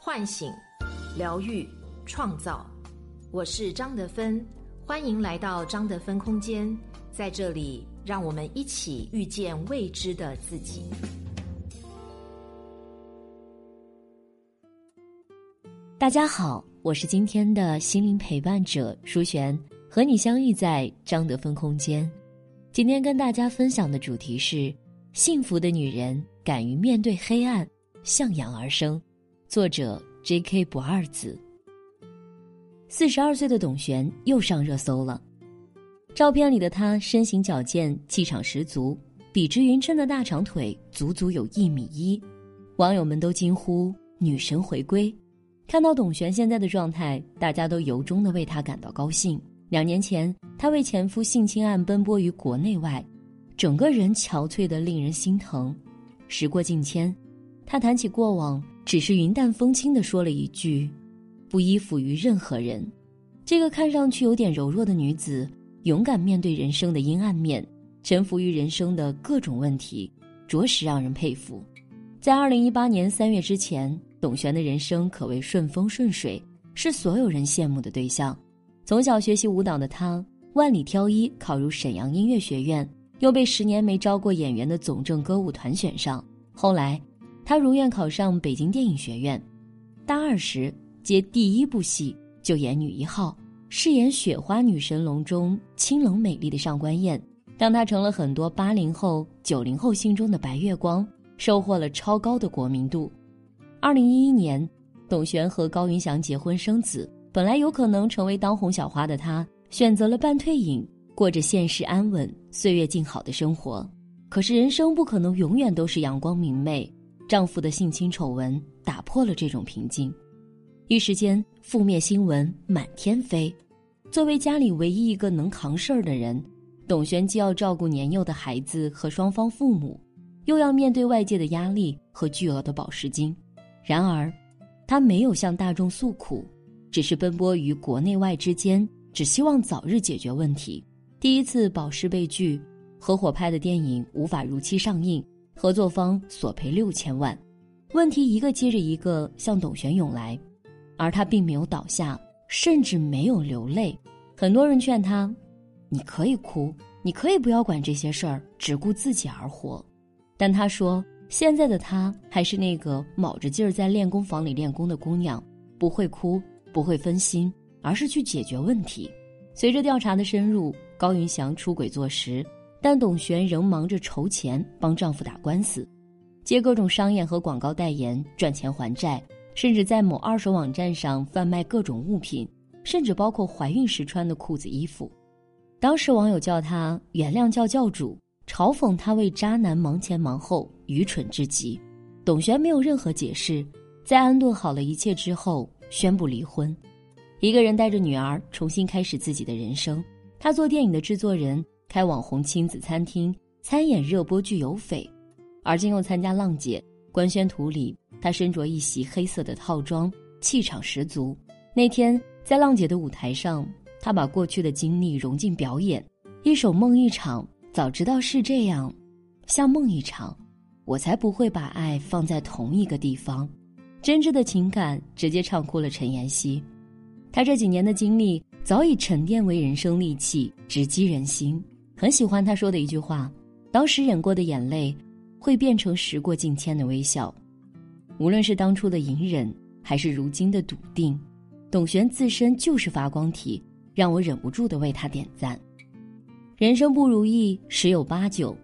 唤醒、疗愈、创造。我是张德芬，欢迎来到张德芬空间。在这里，让我们一起遇见未知的自己。大家好，我是今天的心灵陪伴者舒璇，和你相遇在张德芬空间。今天跟大家分享的主题是：幸福的女人敢于面对黑暗，向阳而生。作者 J.K. 不二子。四十二岁的董璇又上热搜了。照片里的她身形矫健，气场十足，笔直匀称的大长腿足足有一米一，网友们都惊呼“女神回归”。看到董璇现在的状态，大家都由衷的为她感到高兴。两年前，她为前夫性侵案奔波于国内外，整个人憔悴的令人心疼。时过境迁，她谈起过往，只是云淡风轻的说了一句：“不依附于任何人。”这个看上去有点柔弱的女子，勇敢面对人生的阴暗面，臣服于人生的各种问题，着实让人佩服。在二零一八年三月之前。董璇的人生可谓顺风顺水，是所有人羡慕的对象。从小学习舞蹈的她，万里挑一考入沈阳音乐学院，又被十年没招过演员的总政歌舞团选上。后来，他如愿考上北京电影学院。大二时接第一部戏就演女一号，饰演雪花女神龙中清冷美丽的上官燕，让她成了很多八零后、九零后心中的白月光，收获了超高的国民度。二零一一年，董璇和高云翔结婚生子。本来有可能成为当红小花的她，选择了半退隐，过着现实安稳、岁月静好的生活。可是人生不可能永远都是阳光明媚，丈夫的性侵丑闻打破了这种平静。一时间，负面新闻满天飞。作为家里唯一一个能扛事儿的人，董璇既要照顾年幼的孩子和双方父母，又要面对外界的压力和巨额的保释金。然而，她没有向大众诉苦，只是奔波于国内外之间，只希望早日解决问题。第一次保释被拒，合伙拍的电影无法如期上映，合作方索赔六千万。问题一个接着一个向董璇涌来，而他并没有倒下，甚至没有流泪。很多人劝他：“你可以哭，你可以不要管这些事儿，只顾自己而活。”但他说。现在的她还是那个卯着劲儿在练功房里练功的姑娘，不会哭，不会分心，而是去解决问题。随着调查的深入，高云翔出轨坐实，但董璇仍忙着筹钱帮丈夫打官司，接各种商演和广告代言赚钱还债，甚至在某二手网站上贩卖各种物品，甚至包括怀孕时穿的裤子衣服。当时网友叫她“原谅教教主”。嘲讽她为渣男忙前忙后，愚蠢至极。董璇没有任何解释，在安顿好了一切之后，宣布离婚，一个人带着女儿重新开始自己的人生。他做电影的制作人，开网红亲子餐厅，参演热播剧《有匪》，而今又参加《浪姐》。官宣图里，她身着一袭黑色的套装，气场十足。那天在《浪姐》的舞台上，她把过去的经历融进表演，一首《梦一场》。早知道是这样，像梦一场，我才不会把爱放在同一个地方。真挚的情感直接唱哭了陈妍希。她这几年的经历早已沉淀为人生利器，直击人心。很喜欢她说的一句话：“当时忍过的眼泪，会变成时过境迁的微笑。”无论是当初的隐忍，还是如今的笃定，董璇自身就是发光体，让我忍不住的为她点赞。人生不如意十有八九，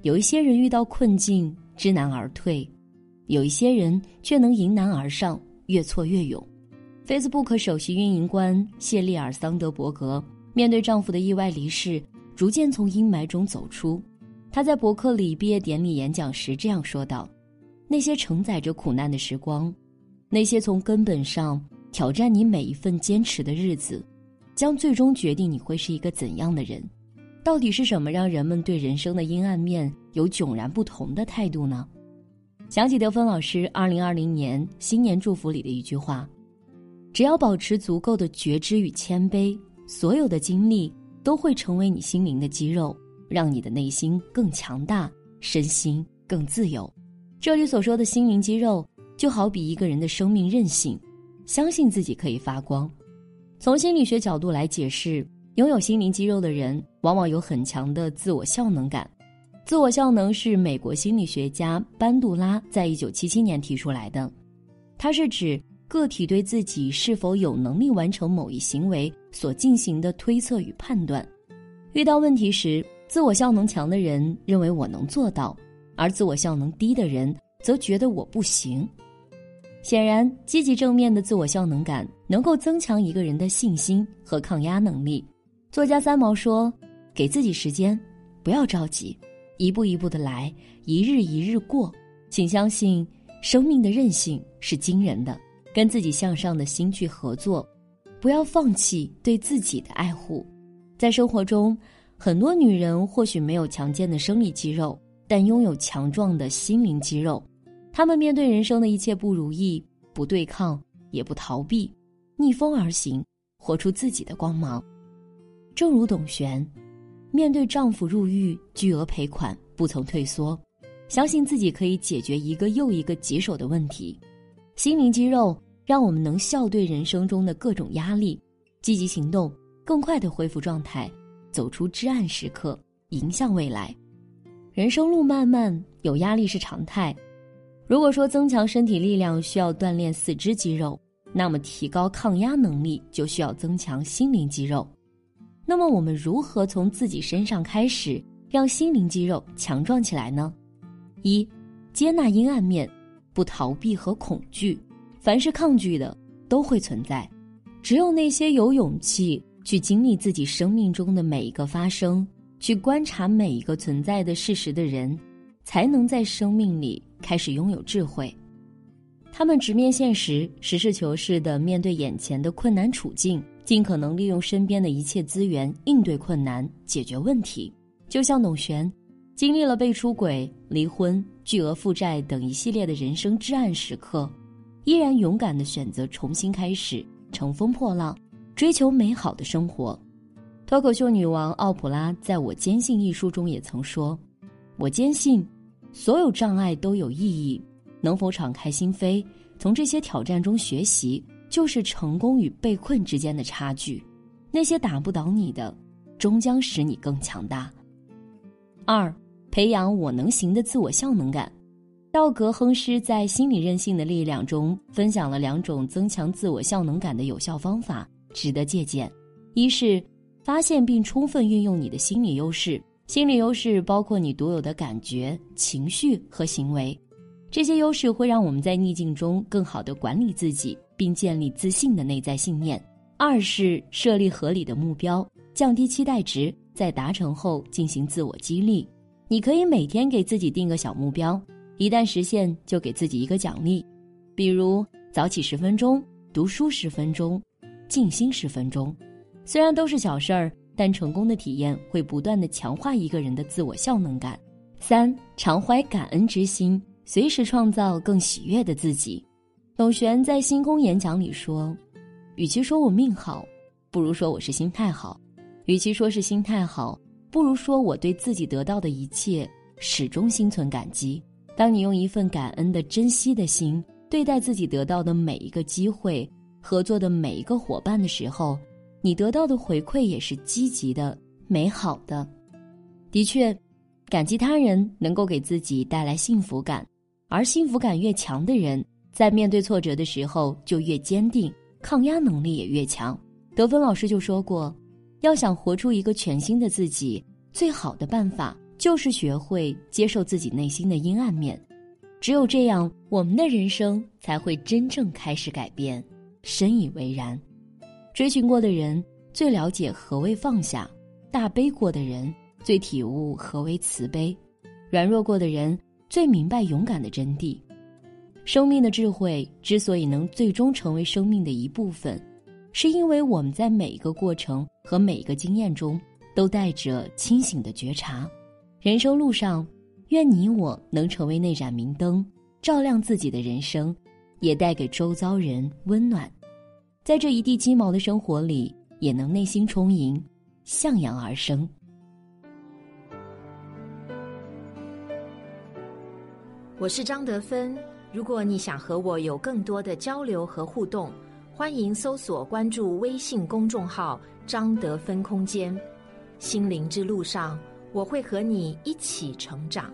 有一些人遇到困境知难而退，有一些人却能迎难而上，越挫越勇。Facebook 首席运营官谢丽尔·桑德伯格面对丈夫的意外离世，逐渐从阴霾中走出。他在伯克利毕业典礼演讲时这样说道：“那些承载着苦难的时光，那些从根本上挑战你每一份坚持的日子，将最终决定你会是一个怎样的人。”到底是什么让人们对人生的阴暗面有迥然不同的态度呢？想起德芬老师二零二零年新年祝福里的一句话：“只要保持足够的觉知与谦卑，所有的经历都会成为你心灵的肌肉，让你的内心更强大，身心更自由。”这里所说的心灵肌肉，就好比一个人的生命韧性，相信自己可以发光。从心理学角度来解释，拥有心灵肌肉的人往往有很强的自我效能感。自我效能是美国心理学家班杜拉在一九七七年提出来的，它是指个体对自己是否有能力完成某一行为所进行的推测与判断。遇到问题时，自我效能强的人认为我能做到，而自我效能低的人则觉得我不行。显然，积极正面的自我效能感能够增强一个人的信心和抗压能力。作家三毛说：“给自己时间，不要着急，一步一步的来，一日一日过。请相信，生命的韧性是惊人的。跟自己向上的心去合作，不要放弃对自己的爱护。在生活中，很多女人或许没有强健的生理肌肉，但拥有强壮的心灵肌肉。”她们面对人生的一切不如意，不对抗，也不逃避，逆风而行，活出自己的光芒。正如董璇，面对丈夫入狱巨额赔款，不曾退缩，相信自己可以解决一个又一个棘手的问题。心灵肌肉让我们能笑对人生中的各种压力，积极行动，更快的恢复状态，走出至暗时刻，迎向未来。人生路漫漫，有压力是常态。如果说增强身体力量需要锻炼四肢肌肉，那么提高抗压能力就需要增强心灵肌肉。那么我们如何从自己身上开始，让心灵肌肉强壮起来呢？一，接纳阴暗面，不逃避和恐惧。凡是抗拒的都会存在，只有那些有勇气去经历自己生命中的每一个发生，去观察每一个存在的事实的人，才能在生命里。开始拥有智慧，他们直面现实，实事求是的面对眼前的困难处境，尽可能利用身边的一切资源应对困难、解决问题。就像董璇，经历了被出轨、离婚、巨额负债等一系列的人生至暗时刻，依然勇敢的选择重新开始，乘风破浪，追求美好的生活。脱口秀女王奥普拉在我坚信一书中也曾说：“我坚信。”所有障碍都有意义，能否敞开心扉，从这些挑战中学习，就是成功与被困之间的差距。那些打不倒你的，终将使你更强大。二，培养我能行的自我效能感。道格·亨施在《心理韧性的力量》中分享了两种增强自我效能感的有效方法，值得借鉴。一是发现并充分运用你的心理优势。心理优势包括你独有的感觉、情绪和行为，这些优势会让我们在逆境中更好的管理自己，并建立自信的内在信念。二是设立合理的目标，降低期待值，在达成后进行自我激励。你可以每天给自己定个小目标，一旦实现就给自己一个奖励，比如早起十分钟、读书十分钟、静心十分钟。虽然都是小事儿。但成功的体验会不断的强化一个人的自我效能感。三，常怀感恩之心，随时创造更喜悦的自己。董璇在星空演讲里说：“与其说我命好，不如说我是心态好；与其说是心态好，不如说我对自己得到的一切始终心存感激。当你用一份感恩的、珍惜的心对待自己得到的每一个机会、合作的每一个伙伴的时候。”你得到的回馈也是积极的、美好的。的确，感激他人能够给自己带来幸福感，而幸福感越强的人，在面对挫折的时候就越坚定，抗压能力也越强。德芬老师就说过，要想活出一个全新的自己，最好的办法就是学会接受自己内心的阴暗面。只有这样，我们的人生才会真正开始改变。深以为然。追寻过的人最了解何为放下，大悲过的人最体悟何为慈悲，软弱过的人最明白勇敢的真谛。生命的智慧之所以能最终成为生命的一部分，是因为我们在每一个过程和每一个经验中都带着清醒的觉察。人生路上，愿你我能成为那盏明灯，照亮自己的人生，也带给周遭人温暖。在这一地鸡毛的生活里，也能内心充盈，向阳而生。我是张德芬，如果你想和我有更多的交流和互动，欢迎搜索关注微信公众号“张德芬空间”。心灵之路上，我会和你一起成长。